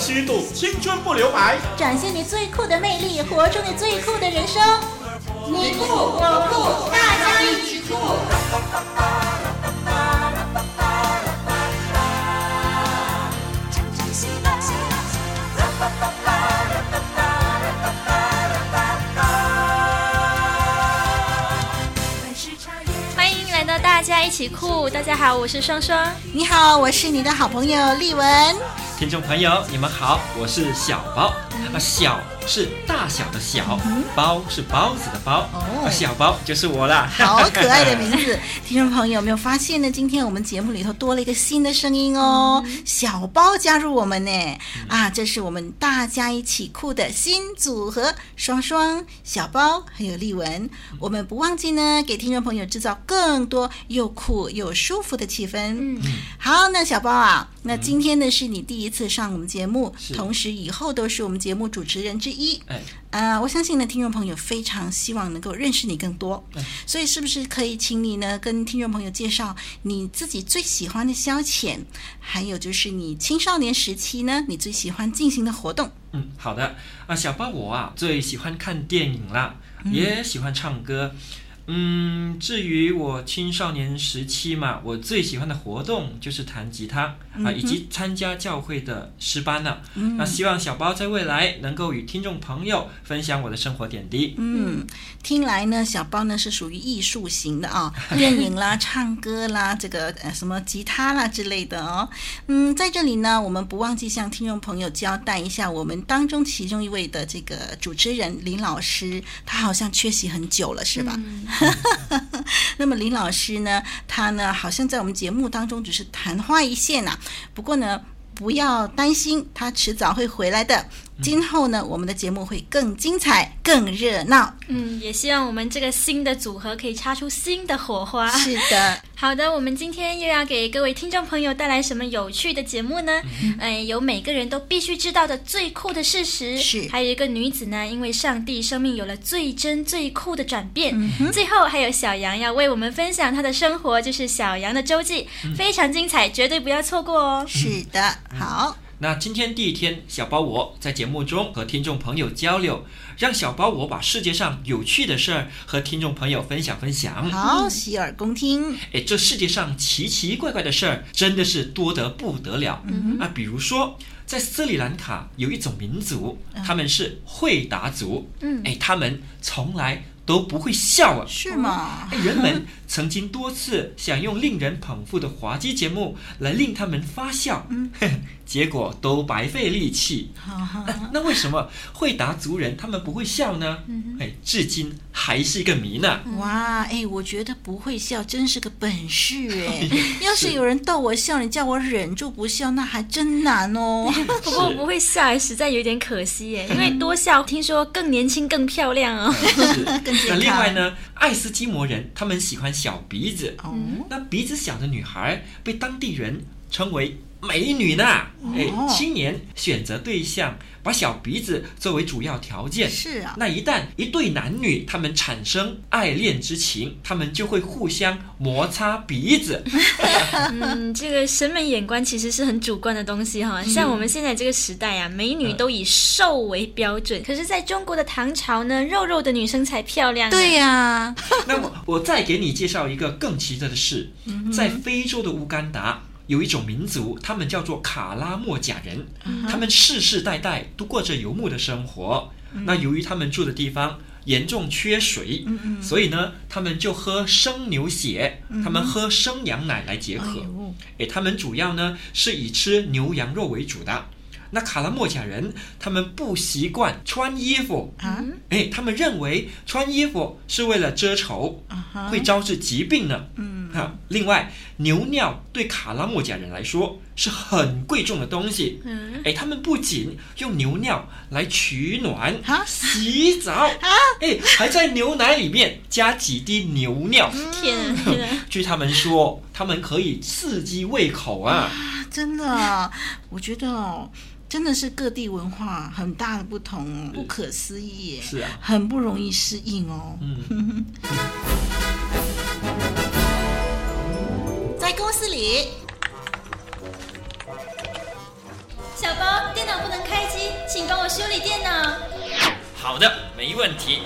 虚度，青春不留白，展现你最酷的魅力，活出你最酷的人生。你酷我酷，大家一起酷！欢迎来到大家一起酷！大家好，我是双双。你好，我是你的好朋友丽文。听众朋友，你们好，我是小包。啊，小是大小的小，包是包子的包，哦，小包就是我啦。好可爱的名字，听众朋友有没有发现呢？今天我们节目里头多了一个新的声音哦，小包加入我们呢。啊，这是我们大家一起酷的新组合，双双、小包还有丽文。我们不忘记呢，给听众朋友制造更多又酷又舒服的气氛。嗯，好，那小包啊，那今天呢是你第一次上我们节目，同时以后都是我们节目主持人之一，哎，啊、呃，我相信呢，听众朋友非常希望能够认识你更多，哎，所以是不是可以请你呢，跟听众朋友介绍你自己最喜欢的消遣，还有就是你青少年时期呢，你最喜欢进行的活动？嗯，好的，啊，小包我啊最喜欢看电影啦，也喜欢唱歌。嗯嗯，至于我青少年时期嘛，我最喜欢的活动就是弹吉他、嗯、啊，以及参加教会的诗班呢、嗯。那希望小包在未来能够与听众朋友分享我的生活点滴。嗯，听来呢，小包呢是属于艺术型的啊，电影啦、唱歌啦，这个呃什么吉他啦之类的哦。嗯，在这里呢，我们不忘记向听众朋友交代一下，我们当中其中一位的这个主持人林老师，他好像缺席很久了，是吧？嗯 那么林老师呢？他呢，好像在我们节目当中只是昙花一现呐、不过呢，不要担心，他迟早会回来的。今后呢，我们的节目会更精彩、更热闹。嗯，也希望我们这个新的组合可以擦出新的火花。是的，好的，我们今天又要给各位听众朋友带来什么有趣的节目呢？嗯，哎，有每个人都必须知道的最酷的事实。是，还有一个女子呢，因为上帝生命有了最真最酷的转变。嗯，最后还有小杨要为我们分享她的生活，就是小杨的周记，嗯，非常精彩，绝对不要错过哦。是的，好。那今天第一天，小包我在节目中和听众朋友交流，让小包我把世界上有趣的事儿和听众朋友分享分享。好，洗耳恭听。哎，这世界上奇奇怪怪的事儿真的是多得不得了。嗯啊，比如说在斯里兰卡有一种民族，他们是会达族。嗯，哎，他们从来都不会笑啊。是吗？人们曾经多次想用令人捧腹的滑稽节目来令他们发笑。嗯。结果都白费力气。那为什么会达族人他们不会笑呢？哎，至今还是一个谜呢。哇，哎，我觉得不会笑真是个本事哎。要是有人逗我笑，你叫我忍住不笑，那还真难哦。不过不会笑实在有点可惜耶，因为多笑听说更年轻、更漂亮哦。那另外呢，爱斯基摩人他们喜欢小鼻子。哦。那鼻子小的女孩被当地人称为。美女呢？哎，青年选择对象，把小鼻子作为主要条件。是啊，那一旦一对男女他们产生爱恋之情，他们就会互相摩擦鼻子。嗯，这个审美眼光其实是很主观的东西哈。像我们现在这个时代啊，美女都以瘦为标准。可是在中国的唐朝呢，肉肉的女生才漂亮。对呀。那么我再给你介绍一个更奇特的事，在非洲的乌干达。有一种民族，他们叫做卡拉莫贾人，他们世世代代都过着游牧的生活。那由于他们住的地方严重缺水，所以呢，他们就喝生牛血，他们喝生羊奶来解渴。诶，他们主要呢是以吃牛羊肉为主的。那卡拉莫贾人他们不习惯穿衣服啊，哎，他们认为穿衣服是为了遮丑，会招致疾病呢。嗯，哈。另外，牛尿对卡拉莫贾人来说是很贵重的东西。嗯，哎，他们不仅用牛尿来取暖、洗澡啊，哎，还在牛奶里面加几滴牛尿。天啊！据他们说，他们可以刺激胃口啊。真的，我觉得哦。真的是各地文化很大的不同，不可思议，是啊，很不容易适应哦。嗯，在公司里，小包。电脑不能开机，请帮我修理电脑。好的，没问题。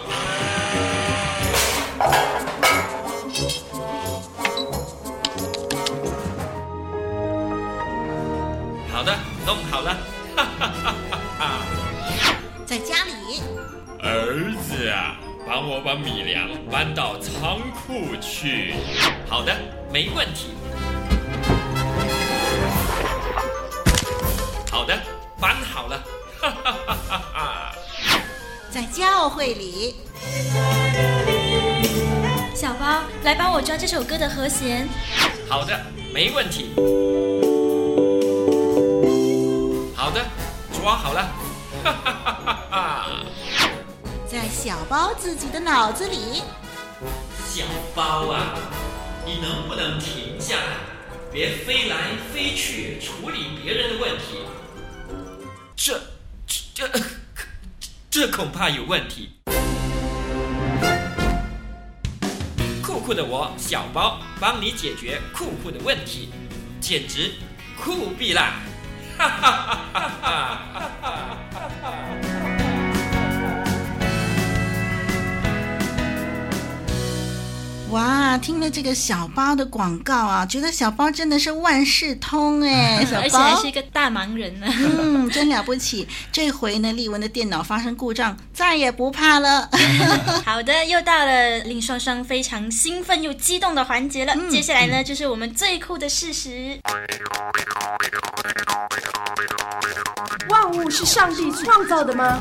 好的，弄好了。哈哈哈哈哈。在家里，儿子啊，帮我把米粮搬到仓库去。好的，没问题。好的，搬好了。哈哈哈哈哈。在教会里，小包，来帮我抓这首歌的和弦。好的，没问题。好的，抓好了。哈哈哈哈哈。在小包自己的脑子里，小包啊，你能不能停下来，别飞来飞去处理别人的问题？这、这、这、这恐怕有问题。酷酷的我，小包，帮你解决酷酷的问题，简直酷毙啦！ha ha ha ha ha ha 哇，听了这个小包的广告啊，觉得小包真的是万事通哎，小包而且还是一个大忙人呢。嗯，真了不起。这回呢，丽文的电脑发生故障，再也不怕了。好的，又到了令双双非常兴奋又激动的环节了。嗯、接下来呢，嗯、就是我们最酷的事实。万物是上帝创造的吗？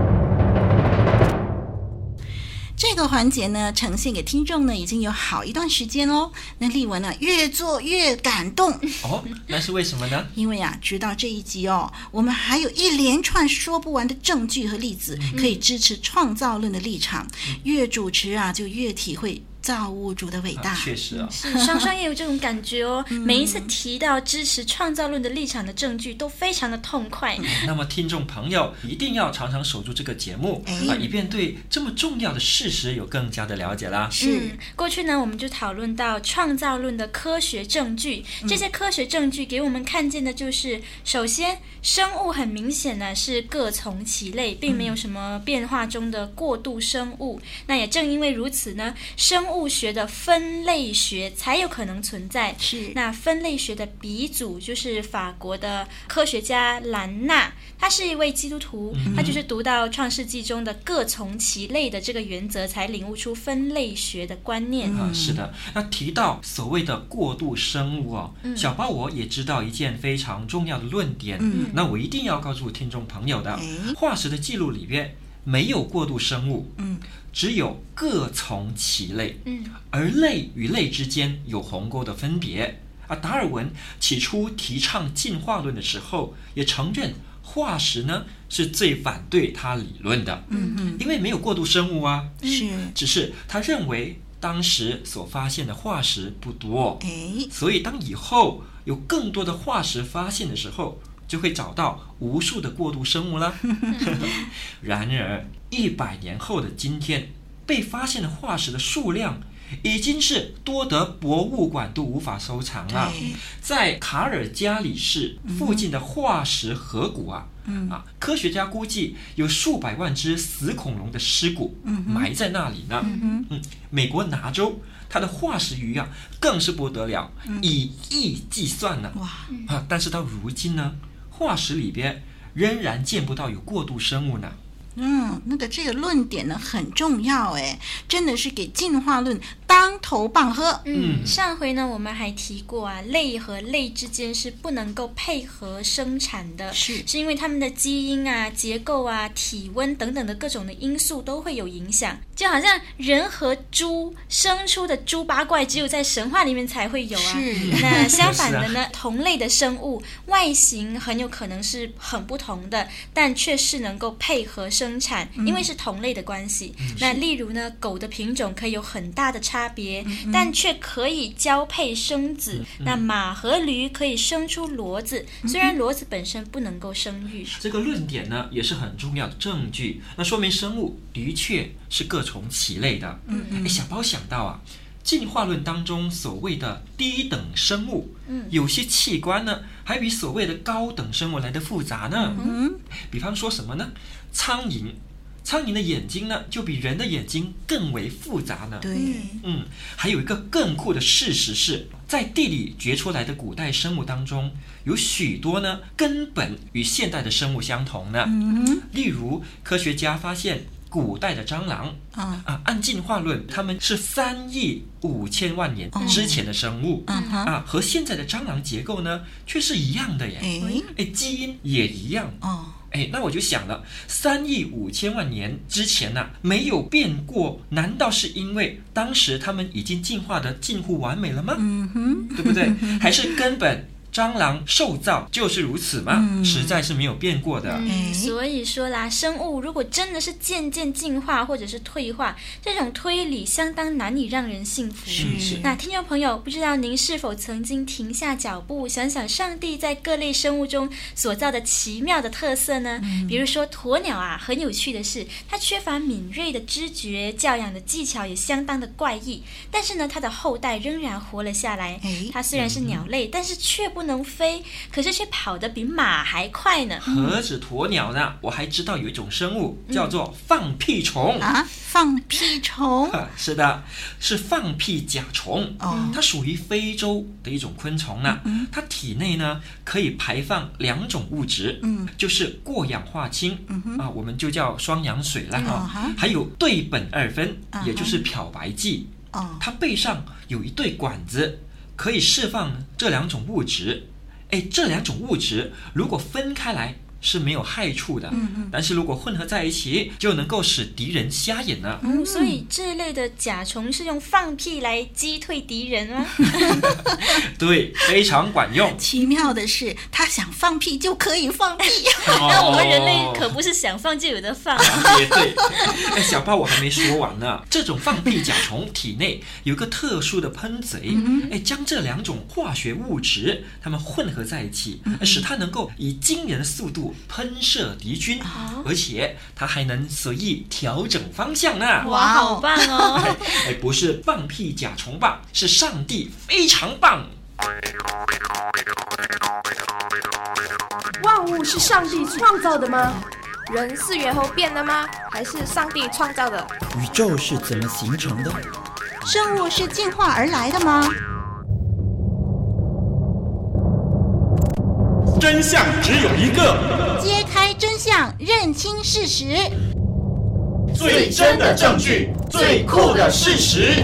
这个环节呢，呈现给听众呢，已经有好一段时间喽。那丽文呢，越做越感动哦，那是为什么呢？因为啊，直到这一集哦，我们还有一连串说不完的证据和例子，可以支持创造论的立场。嗯、越主持啊，就越体会。造物主的伟大，啊、确实啊，是双双也有这种感觉哦。每一次提到支持创造论的立场的证据，都非常的痛快。嗯、那么，听众朋友一定要常常守住这个节目，哎、啊，以便对这么重要的事实有更加的了解啦。是，嗯、过去呢，我们就讨论到创造论的科学证据，这些科学证据给我们看见的就是，首先，生物很明显呢是各从其类，并没有什么变化中的过渡生物。嗯、那也正因为如此呢，生物学的分类学才有可能存在。是，那分类学的鼻祖就是法国的科学家兰纳，他是一位基督徒，嗯、他就是读到创世纪中的各从其类的这个原则，才领悟出分类学的观念。嗯，是的。那提到所谓的过渡生物哦，嗯、小包我也知道一件非常重要的论点。嗯，那我一定要告诉听众朋友的，嗯、化石的记录里边没有过渡生物。嗯。只有各从其类，嗯，而类与类之间有鸿沟的分别。啊。达尔文起初提倡进化论的时候，也承认化石呢是最反对他理论的，嗯嗯，因为没有过渡生物啊，是，只是他认为当时所发现的化石不多，哎，所以当以后有更多的化石发现的时候，就会找到无数的过渡生物了。然而，一百年后的今天，被发现的化石的数量已经是多得博物馆都无法收藏了。在卡尔加里市附近的化石河谷啊，嗯、啊，科学家估计有数百万只死恐龙的尸骨埋在那里呢。嗯，嗯，美国拿州它的化石鱼啊，更是不得了，以亿计算呢。哇，啊，但是到如今呢？化石里边仍然见不到有过渡生物呢。嗯，那个这个论点呢很重要哎，真的是给进化论当头棒喝。嗯，上回呢我们还提过啊，类和类之间是不能够配合生产的，是是因为它们的基因啊、结构啊、体温等等的各种的因素都会有影响。就好像人和猪生出的猪八怪，只有在神话里面才会有啊。是。那 相反的呢，同类的生物外形很有可能是很不同的，但却是能够配合生。生产，因为是同类的关系。嗯、那例如呢，狗的品种可以有很大的差别，嗯、但却可以交配生子。嗯、那马和驴可以生出骡子，嗯、虽然骡子本身不能够生育。这个论点呢，也是很重要的证据。那说明生物的确是各从其类的。嗯嗯。小包想到啊。进化论当中所谓的低等生物，嗯，有些器官呢，还比所谓的高等生物来得复杂呢。嗯，比方说什么呢？苍蝇，苍蝇的眼睛呢，就比人的眼睛更为复杂呢。对，嗯，还有一个更酷的事实是，在地里掘出来的古代生物当中，有许多呢，根本与现代的生物相同呢。嗯，例如科学家发现。古代的蟑螂啊啊，按进化论，它们是三亿五千万年之前的生物、哦、啊，和现在的蟑螂结构呢，却是一样的耶。哎，基因也一样哦。哎，那我就想了，三亿五千万年之前呢、啊，没有变过，难道是因为当时他们已经进化的近乎完美了吗？嗯哼，对不对？还是根本？蟑螂受造就是如此嘛？嗯、实在是没有变过的。嗯、所以说啦，生物如果真的是渐渐进化或者是退化，这种推理相当难以让人信服。是是。那听众朋友，不知道您是否曾经停下脚步，想想上帝在各类生物中所造的奇妙的特色呢？嗯、比如说鸵鸟啊，很有趣的是，它缺乏敏锐的知觉，教养的技巧也相当的怪异，但是呢，它的后代仍然活了下来。它虽然是鸟类，嗯、但是却不。不能飞，可是却跑得比马还快呢。何止鸵鸟呢？我还知道有一种生物叫做放屁虫、嗯、啊！放屁虫？是的，是放屁甲虫。哦，它属于非洲的一种昆虫呢。嗯、它体内呢可以排放两种物质，嗯，就是过氧化氢，嗯啊，我们就叫双氧水了哈。嗯、还有对苯二酚，也就是漂白剂。哦，它背上有一对管子。可以释放这两种物质，哎，这两种物质如果分开来，是没有害处的，嗯嗯，但是如果混合在一起，就能够使敌人瞎眼了。嗯，所以这类的甲虫是用放屁来击退敌人吗？对，非常管用。奇妙的是，它想放屁就可以放屁。那我们人类可不是想放就有的放。也对。哎，小包我还没说完呢。这种放屁甲虫体内有个特殊的喷嘴，哎，将这两种化学物质它们混合在一起，使它能够以惊人的速度。喷射敌军，而且它还能随意调整方向呢！哇，好棒哦！哎，不是放屁甲虫棒，是上帝非常棒。万物是上帝创造的吗？人是猿猴变的吗？还是上帝创造的？宇宙是怎么形成的？生物是进化而来的吗？真相只有一个，揭开真相，认清事实，最真的证据，最酷的事实。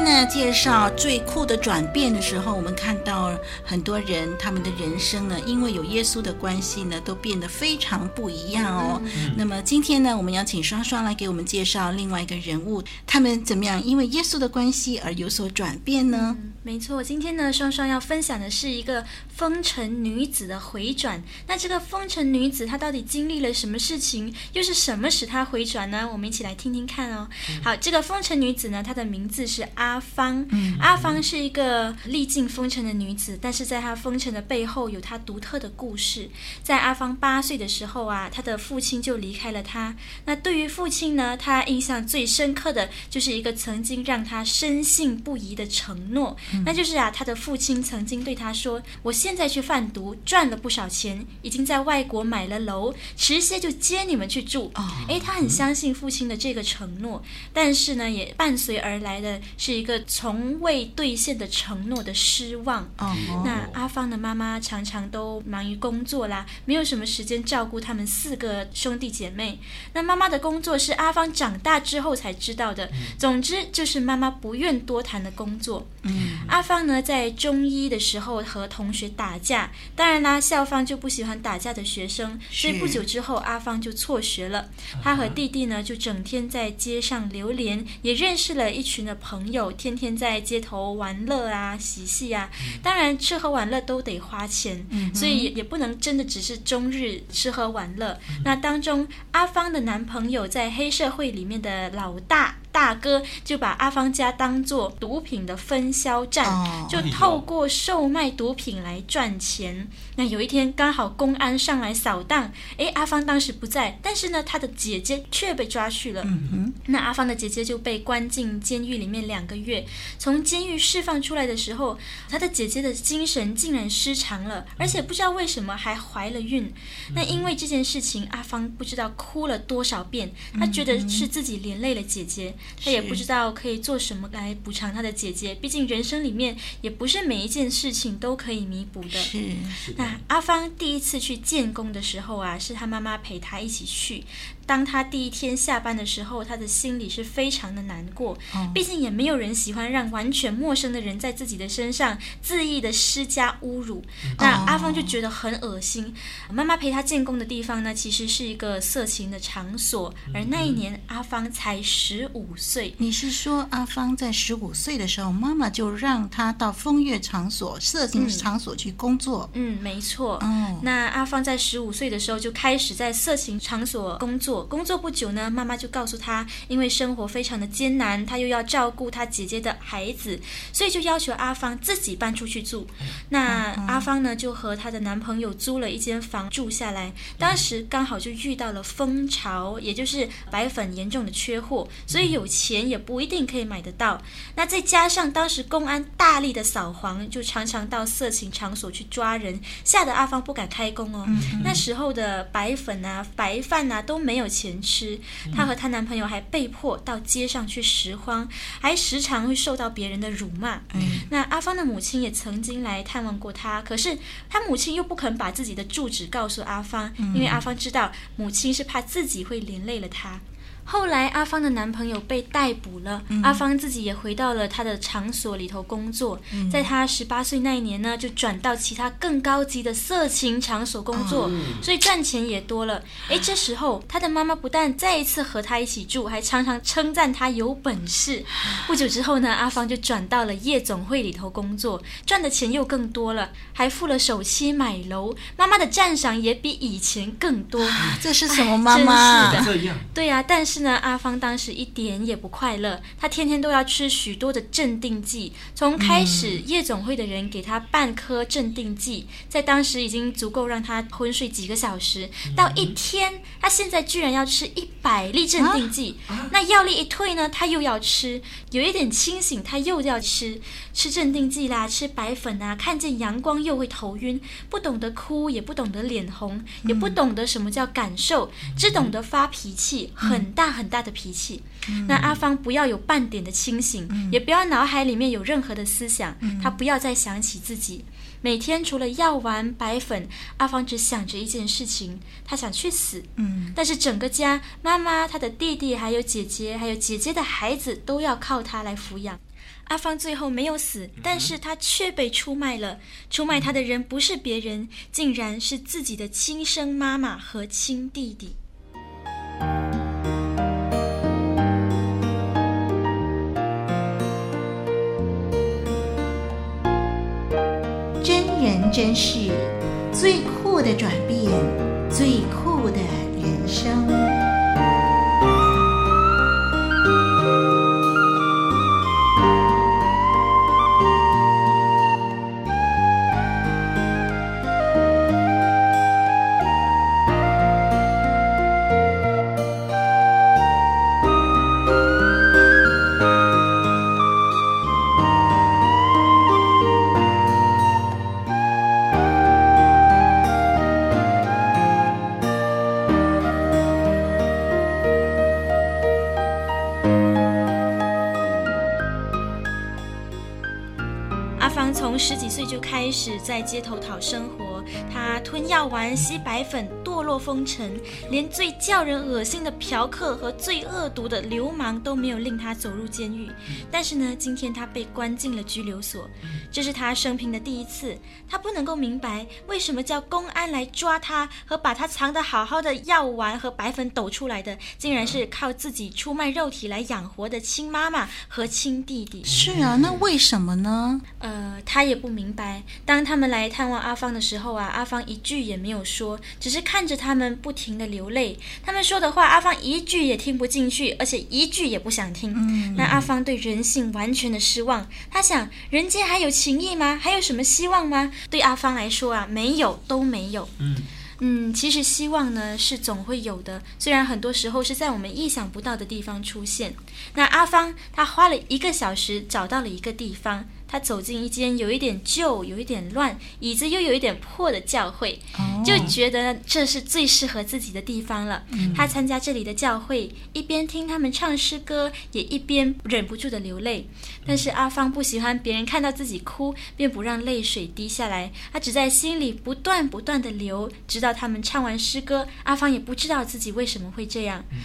期呢，介绍最酷的转变的时候，我们看到很多人他们的人生呢，因为有耶稣的关系呢，都变得非常不一样哦。嗯、那么今天呢，我们要请双双来给我们介绍另外一个人物，他们怎么样因为耶稣的关系而有所转变呢？嗯、没错，今天呢，双双要分享的是一个风尘女子的回转。那这个风尘女子她到底经历了什么事情？又是什么使她回转呢？我们一起来听听看哦。嗯、好，这个风尘女子呢，她的名。字是阿芳。嗯、阿芳是一个历尽风尘的女子，但是在她风尘的背后有她独特的故事。在阿芳八岁的时候啊，她的父亲就离开了她。那对于父亲呢，她印象最深刻的就是一个曾经让她深信不疑的承诺，嗯、那就是啊，她的父亲曾经对她说：“我现在去贩毒，赚了不少钱，已经在外国买了楼，迟些就接你们去住。”哦，诶，她很相信父亲的这个承诺，但是呢，也伴随而来的是一个从未兑现的承诺的失望。哦，那阿芳的妈妈常常都忙于工作啦，没有什么时间照顾他们四个兄弟姐妹。那妈妈的工作是阿芳长大之后才知道的。总之，就是妈妈不愿多谈的工作。嗯，阿芳呢，在中一的时候和同学打架，当然啦，校方就不喜欢打架的学生，所以不久之后，阿芳就辍学了。他和弟弟呢，就整天在街上流连，也认识了一群的朋友，天天在街头玩乐啊、嬉戏啊。当然，吃喝玩乐都得花钱，所以也不能真的只是终日吃喝玩乐。那当中，阿芳的男朋友在黑社会里面的老大。大哥就把阿芳家当做毒品的分销站，哦、就透过售卖毒品来赚钱。那有一天刚好公安上来扫荡，诶，阿芳当时不在，但是呢，他的姐姐却被抓去了。嗯，那阿芳的姐姐就被关进监狱里面两个月。从监狱释放出来的时候，她的姐姐的精神竟然失常了，而且不知道为什么还怀了孕。那因为这件事情，阿芳不知道哭了多少遍，她觉得是自己连累了姐姐。他也不知道可以做什么来补偿他的姐姐，毕竟人生里面也不是每一件事情都可以弥补的。是，那阿芳第一次去建工的时候啊，是他妈妈陪他一起去。当他第一天下班的时候，他的心里是非常的难过。毕竟也没有人喜欢让完全陌生的人在自己的身上恣意的施加侮辱。那阿芳就觉得很恶心。妈妈陪他建工的地方呢，其实是一个色情的场所。而那一年阿芳才十五岁。你是说阿芳在十五岁的时候，妈妈就让他到风月场所、色情场所去工作？嗯，嗯，没错。哦，那阿芳在十五岁的时候就开始在色情场所工作。工作不久呢，妈妈就告诉他，因为生活非常的艰难，他又要照顾他姐姐的孩子，所以就要求阿芳自己搬出去住。那阿芳呢，就和她的男朋友租了一间房住下来。当时刚好就遇到了风潮，也就是白粉严重的缺货，所以有钱也不一定可以买得到。那再加上当时公安大力的扫黄，就常常到色情场所去抓人，吓得阿芳不敢开工哦。那时候的白粉啊、白饭啊都没有钱吃，她和她男朋友还被迫到街上去拾荒，还时常会受到别人的辱骂。嗯，那阿芳的母亲也曾经来探望过她，可是她母亲又不肯把自己的住址告诉阿芳，因为阿芳知道母亲是怕自己会连累了她。后来，阿芳的男朋友被逮捕了。嗯、阿芳自己也回到了她的场所里头工作。嗯、在她十八岁那一年呢，就转到其他更高级的色情场所工作，哦、所以赚钱也多了。哎，这时候她的妈妈不但再一次和她一起住，还常常称赞她有本事。不久之后呢，阿芳就转到了夜总会里头工作，赚的钱又更多了，还付了首期买楼。妈妈的赞赏也比以前更多。啊、这是什么妈妈？真是的，对呀、啊，但是。那阿芳当时一点也不快乐，她天天都要吃许多的镇定剂。从开始夜总会的人给她半颗镇定剂，在当时已经足够让她昏睡几个小时，到一天，她现在居然要吃一百粒镇定剂。那药力一退呢，她又要吃；有一点清醒，她又要吃。吃镇定剂啦，吃白粉啊，看见阳光又会头晕，不懂得哭，也不懂得脸红，也不懂得什么叫感受，只懂得发脾气，很大很大的脾气。那阿芳不要有半点的清醒，也不要脑海里面有任何的思想，她不要再想起自己。每天除了药丸、白粉，阿芳只想着一件事情，她想去死。嗯，但是整个家，妈妈、她的弟弟、还有姐姐、还有姐姐的孩子，都要靠她来抚养。阿芳最后没有死，但是她却被出卖了。出卖她的人不是别人，竟然是自己的亲生妈妈和亲弟弟。真是，最酷的转变，最酷的人生。始在街头讨生活。他吞药丸、吸白粉，堕落风尘，连最叫人恶心的嫖客和最恶毒的流氓都没有令他走入监狱。但是呢，今天他被关进了拘留所，这是他生平的第一次。他不能够明白为什么叫公安来抓他和把他藏得好好的药丸和白粉抖出来的，竟然是靠自己出卖肉体来养活的亲妈妈和亲弟弟。是啊，那为什么呢？呃，他也不明白。当他们来探望阿芳的时候啊，阿芳一句也没有说，只是看着他们不停的流泪。他们说的话，阿芳一句也听不进去，而且一句也不想听。嗯，那阿芳对人性完全的失望。他想，人间还有情义吗？还有什么希望吗？对阿芳来说啊，没有，都没有。嗯。嗯，其实希望呢是总会有的，虽然很多时候是在我们意想不到的地方出现。那阿芳她花了一个小时找到了一个地方。他走进一间有一点旧、有一点乱、椅子又有一点破的教会，就觉得这是最适合自己的地方了。他参加这里的教会，一边听他们唱诗歌，也一边忍不住的流泪。但是阿芳不喜欢别人看到自己哭，便不让泪水滴下来。他只在心里不断不断的流，直到他们唱完诗歌，阿芳也不知道自己为什么会这样。嗯、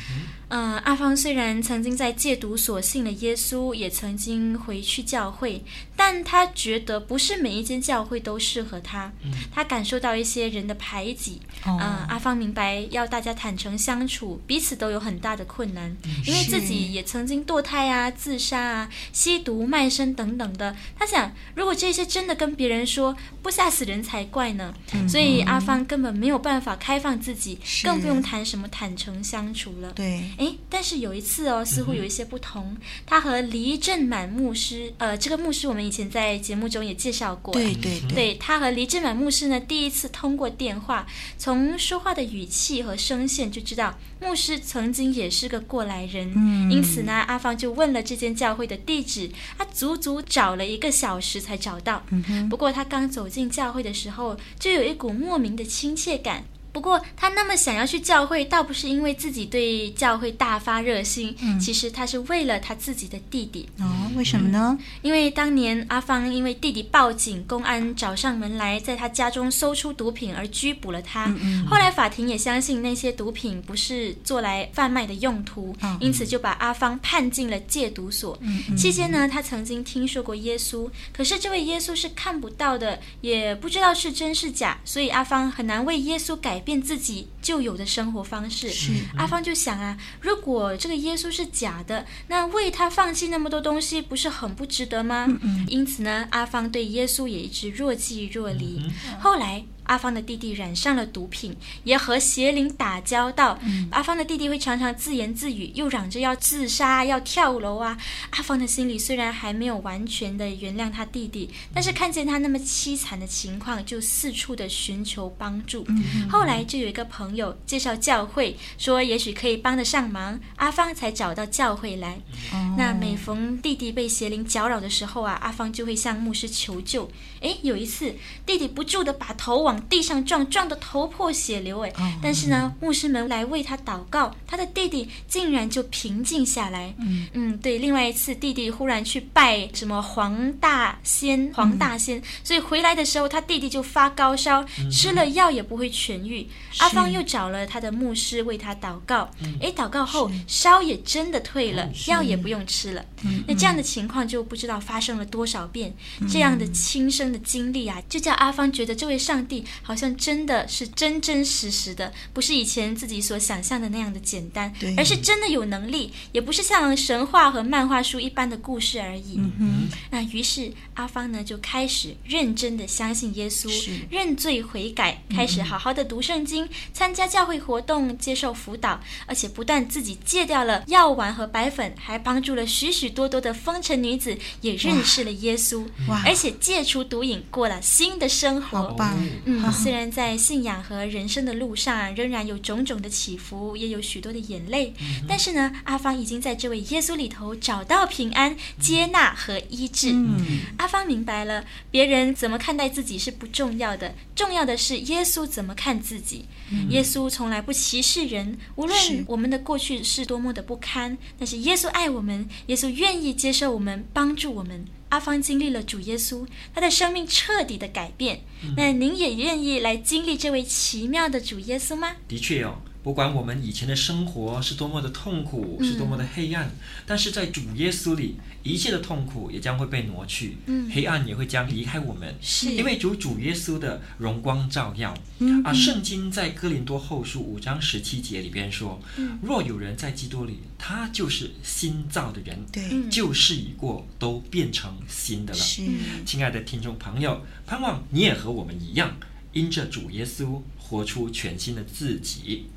呃，阿芳虽然曾经在戒毒所信了耶稣，也曾经回去教会，但他觉得不是每一间教会都适合他。他感受到一些人的排挤。嗯、呃，阿芳明白要大家坦诚相处，彼此都有很大的困难，因为自己也曾经堕胎啊、自杀啊、吸毒、卖身等等的。他想，如果这些真的跟别人说，不吓死人才怪呢。所以阿芳根本没有办法开放自己，更不用谈什么坦诚相处了。对。诶，但是有一次哦，似乎有一些不同。嗯、他和黎正满牧师，呃，这个牧师我们以前在节目中也介绍过。对对对，对他和黎正满牧师呢，第一次通过电话，从说话的语气和声线就知道牧师曾经也是个过来人。嗯，因此呢，阿芳就问了这间教会的地址，他足足找了一个小时才找到。嗯哼，不过他刚走进教会的时候，就有一股莫名的亲切感。不过，他那么想要去教会，倒不是因为自己对教会大发热心，嗯、其实他是为了他自己的弟弟。哦，为什么呢？因为当年阿芳因为弟弟报警，公安找上门来，在他家中搜出毒品而拘捕了他。嗯嗯、后来法庭也相信那些毒品不是做来贩卖的用途，哦、因此就把阿芳判进了戒毒所。嗯嗯、期间呢，他曾经听说过耶稣，可是这位耶稣是看不到的，也不知道是真是假，所以阿芳很难为耶稣改变自己旧有的生活方式。是阿芳就想啊，如果这个耶稣是假的，那为他放弃那么多东西，不是很不值得吗？嗯嗯，因此呢，阿芳对耶稣也一直若即若离。后来。阿芳的弟弟染上了毒品，也和邪灵打交道。嗯、阿芳的弟弟会常常自言自语，又嚷着要自杀、要跳楼啊。阿芳的心里虽然还没有完全的原谅他弟弟，但是看见他那么凄惨的情况，就四处的寻求帮助。嗯、后来就有一个朋友介绍教会，说也许可以帮得上忙。阿芳才找到教会来。哦、那每逢弟弟被邪灵搅扰的时候啊，阿芳就会向牧师求救。诶，有一次弟弟不住的把头往地上撞，撞得头破血流。哎，但是呢，牧师们来为他祷告，他的弟弟竟然就平静下来。嗯嗯，对。另外一次，弟弟忽然去拜什么黄大仙，黄大仙，所以回来的时候，他弟弟就发高烧，吃了药也不会痊愈。阿芳又找了他的牧师为他祷告，哎，祷告后烧也真的退了，药也不用吃了。那这样的情况就不知道发生了多少遍，这样的亲身的经历啊，就叫阿芳觉得这位上帝。好像真的是真真实实的，不是以前自己所想象的那样的简单，而是真的有能力，也不是像神话和漫画书一般的故事而已。嗯，那于是阿芳呢就开始认真的相信耶稣，认罪悔改，开始好好的读圣经，嗯、参加教会活动，接受辅导，而且不但自己戒掉了药丸和白粉，还帮助了许许多多的风尘女子也认识了耶稣，哇。而且戒除毒瘾，过了新的生活。好棒，嗯。虽然在信仰和人生的路上仍然有种种的起伏，也有许多的眼泪，嗯、但是呢，阿芳已经在这位耶稣里头找到平安、接纳和医治。嗯、阿芳明白了，别人怎么看待自己是不重要的，重要的是耶稣怎么看自己。嗯、耶稣从来不歧视人，无论我们的过去是多么的不堪，但是耶稣爱我们，耶稣愿意接受我们，帮助我们。阿芳经历了主耶稣，他的生命彻底的改变。那您也愿意来经历这位奇妙的主耶稣吗？的确哦。不管我们以前的生活是多么的痛苦，是多么的黑暗，嗯、但是在主耶稣里，一切的痛苦也将会被挪去，嗯、黑暗也会将离开我们。是，因为主主耶稣的荣光照耀。嗯、啊，圣经在哥林多后书五章十七节里边说：“嗯、若有人在基督里，他就是新造的人，对，旧事已过，都变成新的了。”是，亲爱的听众朋友，盼望你也和我们一样，因着主耶稣。活出全新的自己。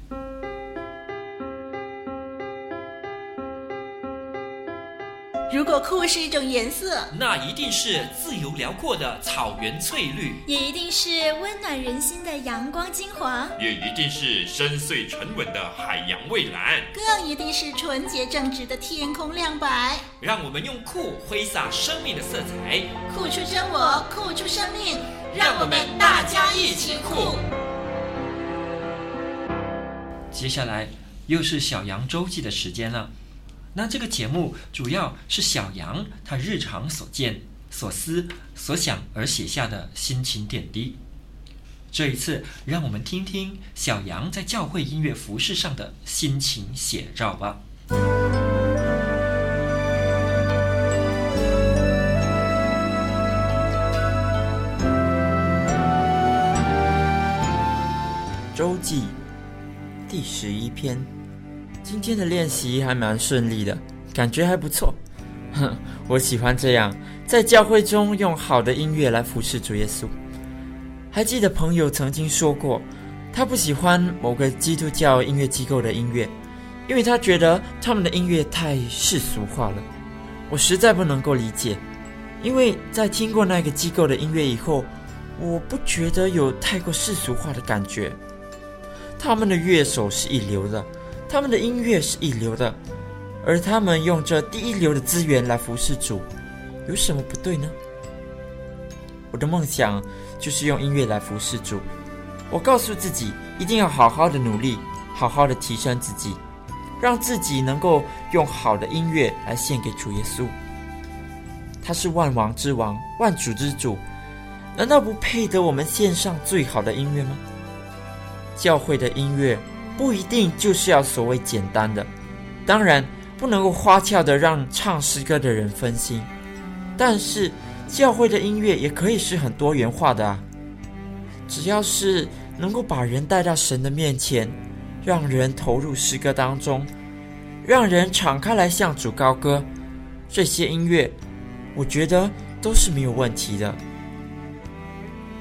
如果酷是一种颜色，那一定是自由辽阔的草原翠绿，也一定是温暖人心的阳光金黄，也一定是深邃沉稳的海洋蔚蓝，更一定是纯洁正直的天空亮白。让我们用酷挥洒生命的色彩，酷出真我，酷出生命。让我们大家一起酷。接下来又是小羊周记的时间了。那这个节目主要是小杨他日常所见、所思、所想而写下的心情点滴。这一次，让我们听听小杨在教会音乐服饰上的心情写照吧。周记。第十一篇，今天的练习还蛮顺利的，感觉还不错。哼，我喜欢这样，在教会中用好的音乐来服侍主耶稣。还记得朋友曾经说过，他不喜欢某个基督教音乐机构的音乐，因为他觉得他们的音乐太世俗化了。我实在不能够理解，因为在听过那个机构的音乐以后，我不觉得有太过世俗化的感觉。他们的乐手是一流的，他们的音乐是一流的，而他们用这第一流的资源来服侍主，有什么不对呢？我的梦想就是用音乐来服侍主。我告诉自己，一定要好好的努力，好好的提升自己，让自己能够用好的音乐来献给主耶稣。他是万王之王，万主之主，难道不配得我们献上最好的音乐吗？教会的音乐不一定就是要所谓简单的，当然不能够花俏的让唱诗歌的人分心。但是教会的音乐也可以是很多元化的啊，只要是能够把人带到神的面前，让人投入诗歌当中，让人敞开来向主高歌，这些音乐，我觉得都是没有问题的。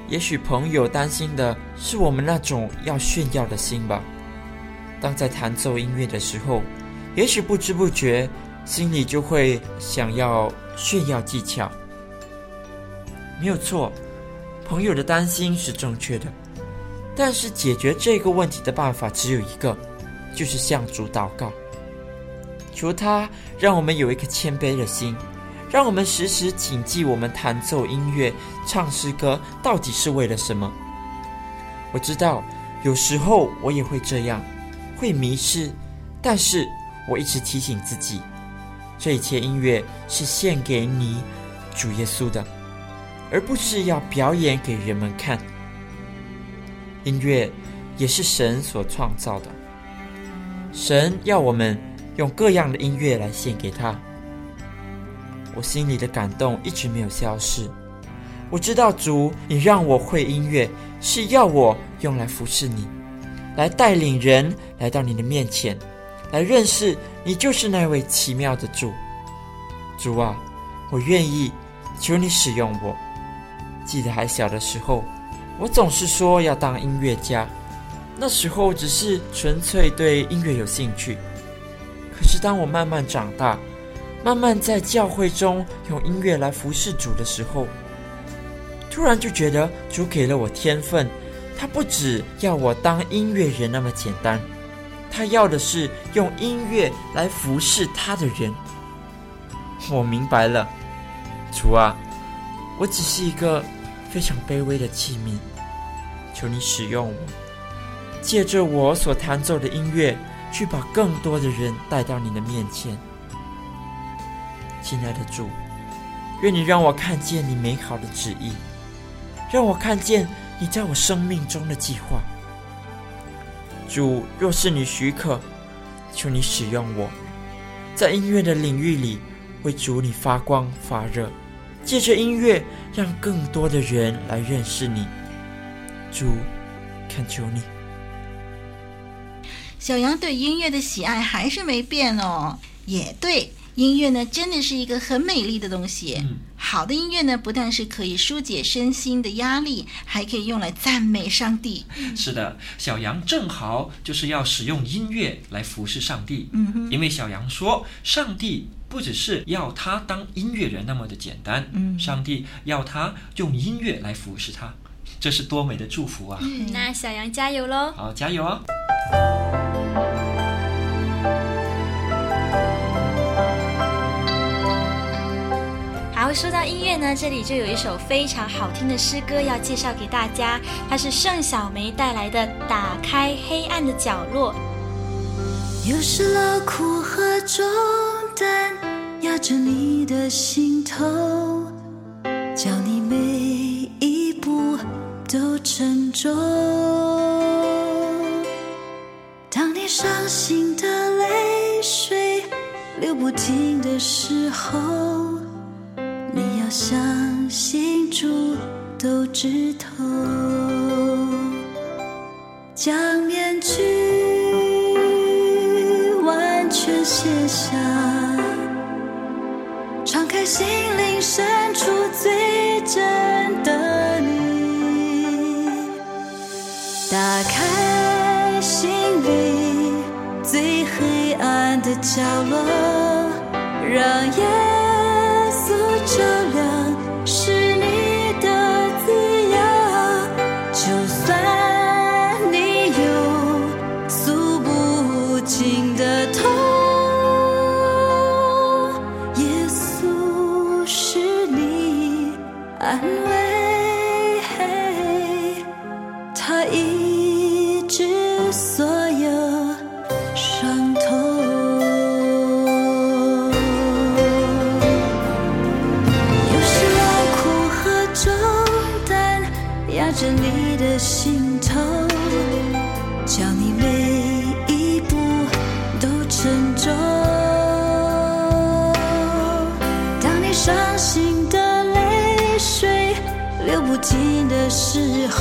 也许朋友担心的是我们那种要炫耀的心吧。当在弹奏音乐的时候，也许不知不觉心里就会想要炫耀技巧。没有错，朋友的担心是正确的。但是解决这个问题的办法只有一个，就是向主祷告，求他让我们有一颗谦卑的心。让我们时时谨记，我们弹奏音乐、唱诗歌到底是为了什么？我知道有时候我也会这样，会迷失。但是我一直提醒自己，这一切音乐是献给你，主耶稣的，而不是要表演给人们看。音乐也是神所创造的，神要我们用各样的音乐来献给他。我心里的感动一直没有消失。我知道主，你让我会音乐，是要我用来服侍你，来带领人来到你的面前，来认识你就是那位奇妙的主。主啊，我愿意，求你使用我。记得还小的时候，我总是说要当音乐家，那时候只是纯粹对音乐有兴趣。可是当我慢慢长大，慢慢在教会中用音乐来服侍主的时候，突然就觉得主给了我天分，他不只要我当音乐人那么简单，他要的是用音乐来服侍他的人。我明白了，主啊，我只是一个非常卑微的器皿，求你使用我，借着我所弹奏的音乐，去把更多的人带到你的面前。亲爱的主，愿你让我看见你美好的旨意，让我看见你在我生命中的计划。主，若是你许可，求你使用我，在音乐的领域里为主你发光发热，借着音乐让更多的人来认识你。主，恳求你。小羊对音乐的喜爱还是没变哦，也对。音乐呢，真的是一个很美丽的东西。嗯，好的音乐呢，不但是可以疏解身心的压力，还可以用来赞美上帝。是的，小羊正好就是要使用音乐来服侍上帝。嗯哼，因为小羊说，上帝不只是要他当音乐人那么的简单，嗯，上帝要他用音乐来服侍他，这是多美的祝福啊！嗯，那小羊加油喽！好，加油哦！好，说到音乐呢，这里就有一首非常好听的诗歌要介绍给大家，它是盛小梅带来的《打开黑暗的角落》。有时劳苦和重担压着你的心头，叫你每一步都沉重。当你伤心的泪水流不停的时候。你要相信主都知透，将面具完全卸下，敞开心灵深处最真的你，打开心里最黑暗的角落，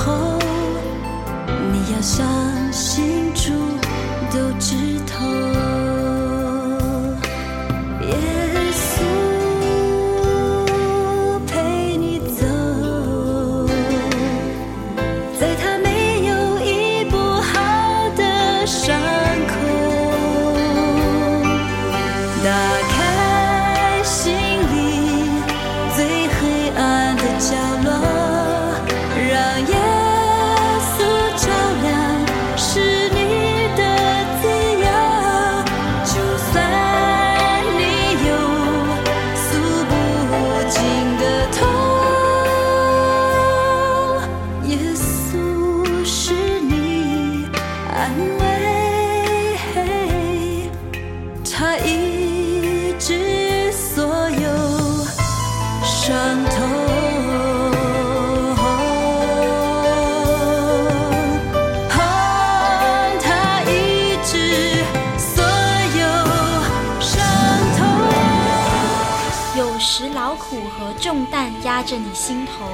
时重担压着你心头，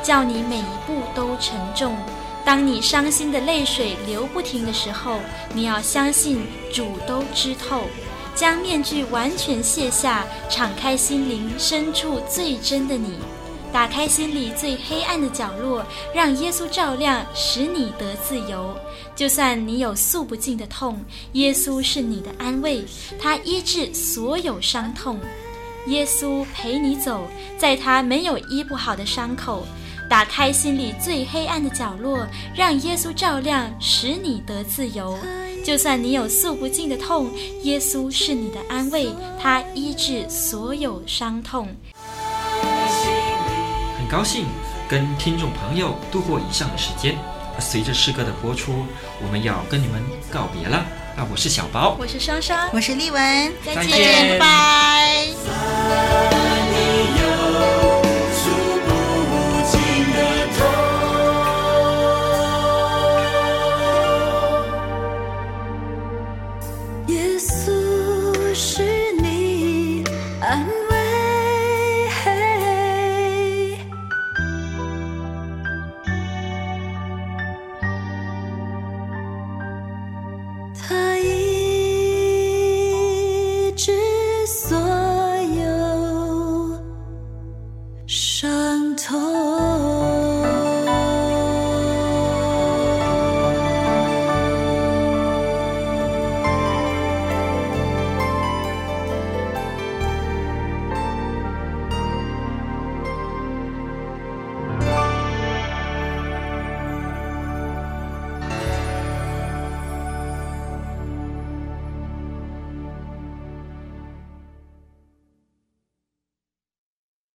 叫你每一步都沉重。当你伤心的泪水流不停的时候，你要相信主都知透。将面具完全卸下，敞开心灵深处最真的你，打开心里最黑暗的角落，让耶稣照亮，使你得自由。就算你有诉不尽的痛，耶稣是你的安慰，他医治所有伤痛。耶稣陪你走，在他没有医不好的伤口，打开心里最黑暗的角落，让耶稣照亮，使你得自由。就算你有诉不尽的痛，耶稣是你的安慰，他医治所有伤痛。很高兴跟听众朋友度过以上的时间，随着诗歌的播出，我们要跟你们告别了。啊，我是小包，我是双双，我是丽文，再见，再见，拜。